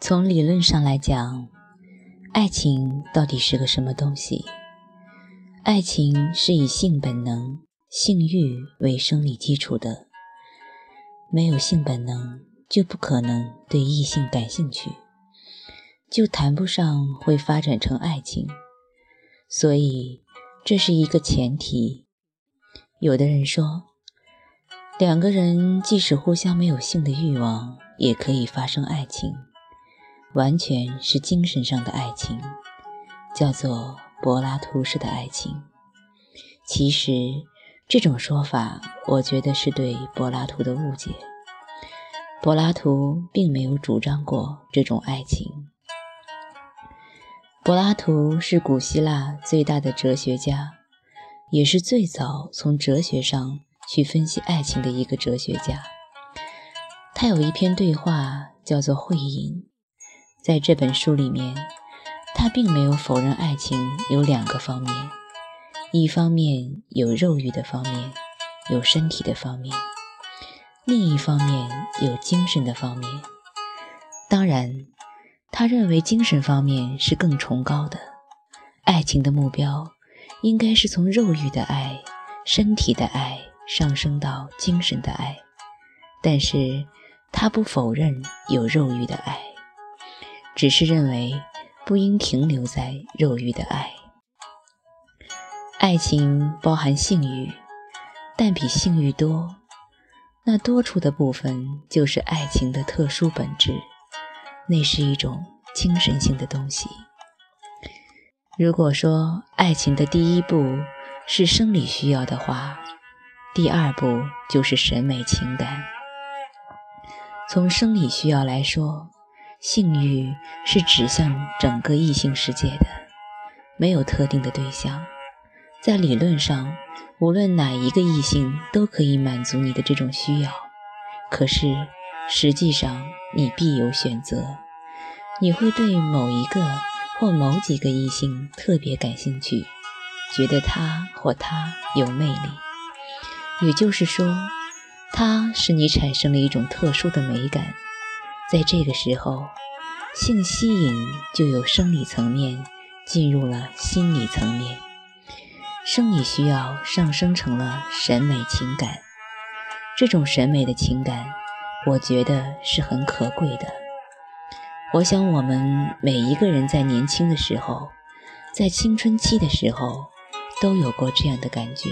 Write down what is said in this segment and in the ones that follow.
从理论上来讲，爱情到底是个什么东西？爱情是以性本能、性欲为生理基础的。没有性本能，就不可能对异性感兴趣，就谈不上会发展成爱情。所以，这是一个前提。有的人说，两个人即使互相没有性的欲望，也可以发生爱情，完全是精神上的爱情，叫做柏拉图式的爱情。其实。这种说法，我觉得是对柏拉图的误解。柏拉图并没有主张过这种爱情。柏拉图是古希腊最大的哲学家，也是最早从哲学上去分析爱情的一个哲学家。他有一篇对话叫做《会饮》，在这本书里面，他并没有否认爱情有两个方面。一方面有肉欲的方面，有身体的方面；另一方面有精神的方面。当然，他认为精神方面是更崇高的。爱情的目标应该是从肉欲的爱、身体的爱上升到精神的爱。但是，他不否认有肉欲的爱，只是认为不应停留在肉欲的爱。爱情包含性欲，但比性欲多，那多出的部分就是爱情的特殊本质，那是一种精神性的东西。如果说爱情的第一步是生理需要的话，第二步就是审美情感。从生理需要来说，性欲是指向整个异性世界的，没有特定的对象。在理论上，无论哪一个异性都可以满足你的这种需要。可是，实际上你必有选择，你会对某一个或某几个异性特别感兴趣，觉得他或她有魅力。也就是说，他使你产生了一种特殊的美感。在这个时候，性吸引就由生理层面进入了心理层面。生理需要上升成了审美情感，这种审美的情感，我觉得是很可贵的。我想，我们每一个人在年轻的时候，在青春期的时候，都有过这样的感觉，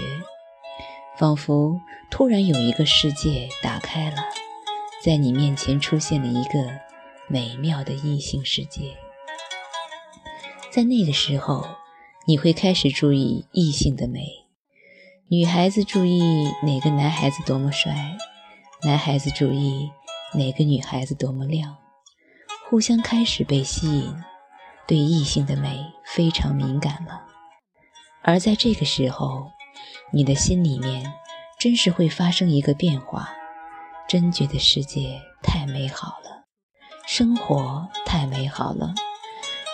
仿佛突然有一个世界打开了，在你面前出现了一个美妙的异性世界，在那个时候。你会开始注意异性的美，女孩子注意哪个男孩子多么帅，男孩子注意哪个女孩子多么亮，互相开始被吸引，对异性的美非常敏感了。而在这个时候，你的心里面真是会发生一个变化，真觉得世界太美好了，生活太美好了。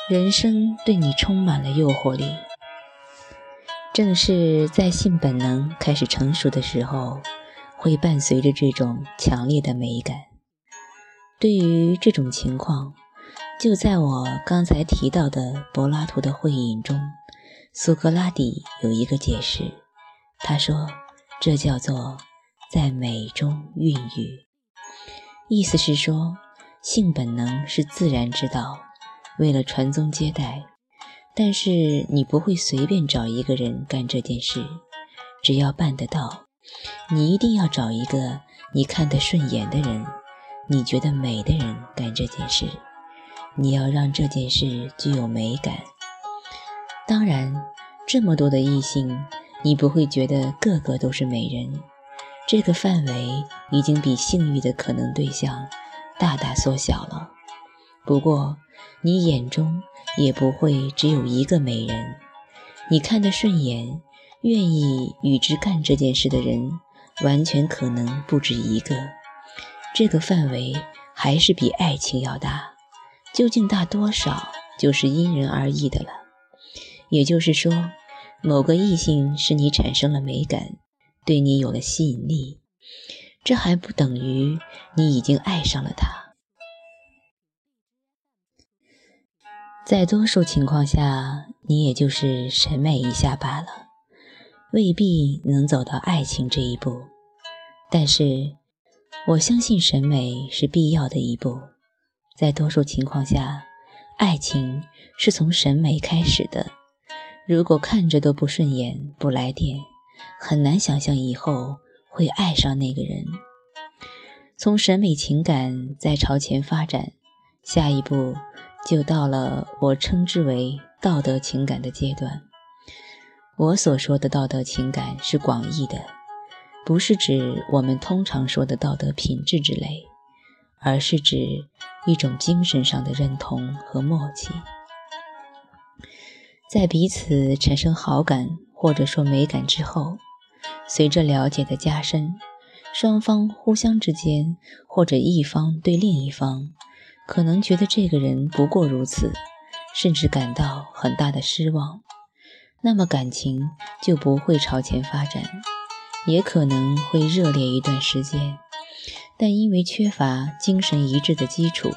人生对你充满了诱惑力，正是在性本能开始成熟的时候，会伴随着这种强烈的美感。对于这种情况，就在我刚才提到的柏拉图的会饮中，苏格拉底有一个解释。他说：“这叫做在美中孕育。”意思是说，性本能是自然之道。为了传宗接代，但是你不会随便找一个人干这件事。只要办得到，你一定要找一个你看得顺眼的人，你觉得美的人干这件事。你要让这件事具有美感。当然，这么多的异性，你不会觉得个个都是美人。这个范围已经比性欲的可能对象大大缩小了。不过，你眼中也不会只有一个美人，你看得顺眼、愿意与之干这件事的人，完全可能不止一个。这个范围还是比爱情要大，究竟大多少，就是因人而异的了。也就是说，某个异性使你产生了美感，对你有了吸引力，这还不等于你已经爱上了他。在多数情况下，你也就是审美一下罢了，未必能走到爱情这一步。但是，我相信审美是必要的一步。在多数情况下，爱情是从审美开始的。如果看着都不顺眼，不来电，很难想象以后会爱上那个人。从审美情感再朝前发展，下一步就到了我称之为道德情感的阶段。我所说的道德情感是广义的，不是指我们通常说的道德品质之类，而是指一种精神上的认同和默契。在彼此产生好感或者说美感之后，随着了解的加深，双方互相之间或者一方对另一方，可能觉得这个人不过如此，甚至感到很大的失望，那么感情就不会朝前发展，也可能会热烈一段时间，但因为缺乏精神一致的基础，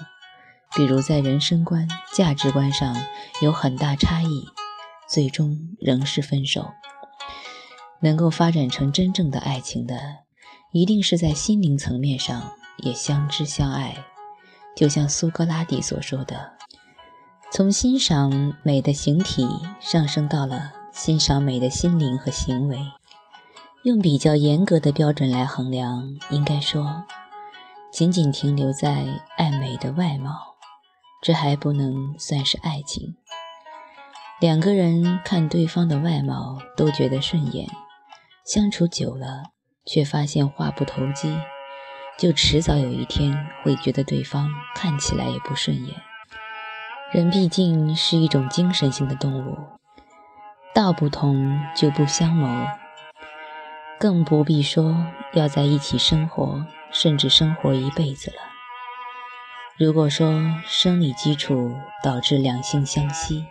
比如在人生观、价值观上有很大差异。最终仍是分手。能够发展成真正的爱情的，一定是在心灵层面上也相知相爱。就像苏格拉底所说的：“从欣赏美的形体上升到了欣赏美的心灵和行为。”用比较严格的标准来衡量，应该说，仅仅停留在爱美的外貌，这还不能算是爱情。两个人看对方的外貌都觉得顺眼，相处久了却发现话不投机，就迟早有一天会觉得对方看起来也不顺眼。人毕竟是一种精神性的动物，道不同就不相谋，更不必说要在一起生活，甚至生活一辈子了。如果说生理基础导致两性相吸，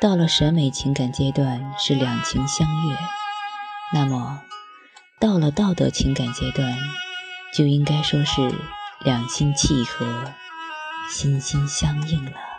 到了审美情感阶段是两情相悦，那么到了道德情感阶段，就应该说是两心契合，心心相印了。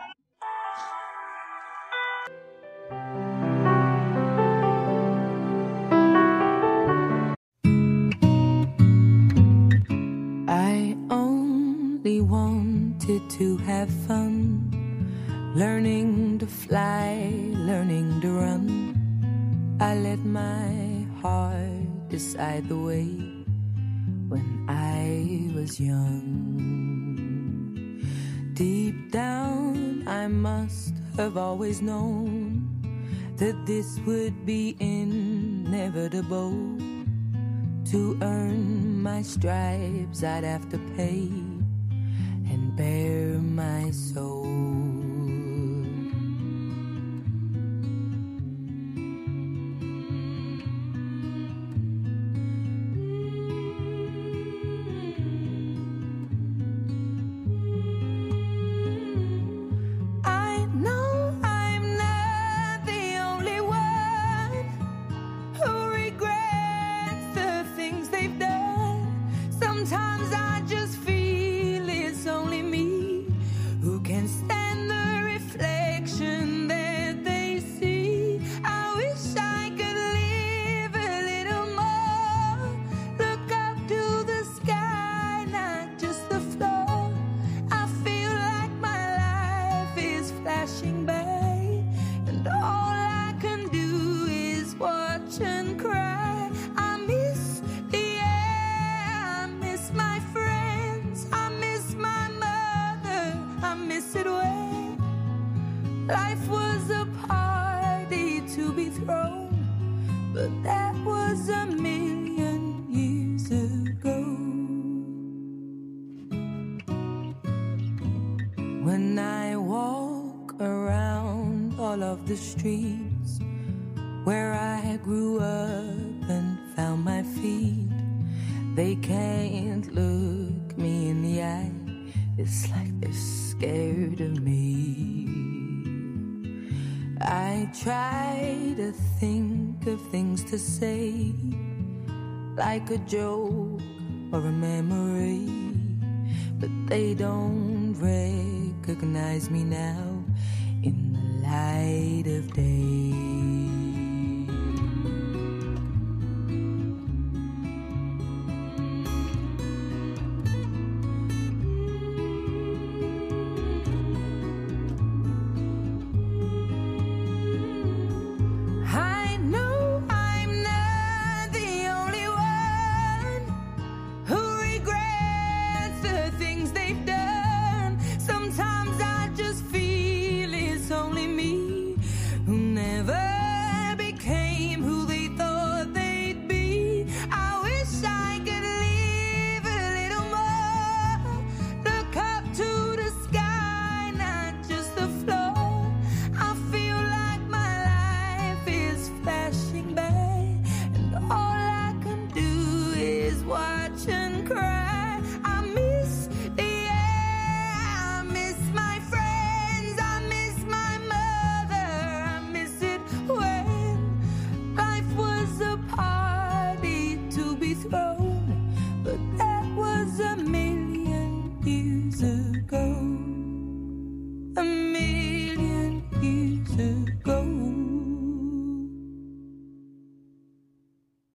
Learning to run. I let my heart decide the way when I was young. Deep down, I must have always known that this would be inevitable. To earn my stripes, I'd have to pay and bare my soul. Life was a party to be thrown, but that was a million years ago. When I walk around all of the streets where I grew up and found my feet, they can't look me in the eye. It's like they're scared of me. Try to think of things to say, like a joke or a memory, but they don't recognize me now. In the light of day.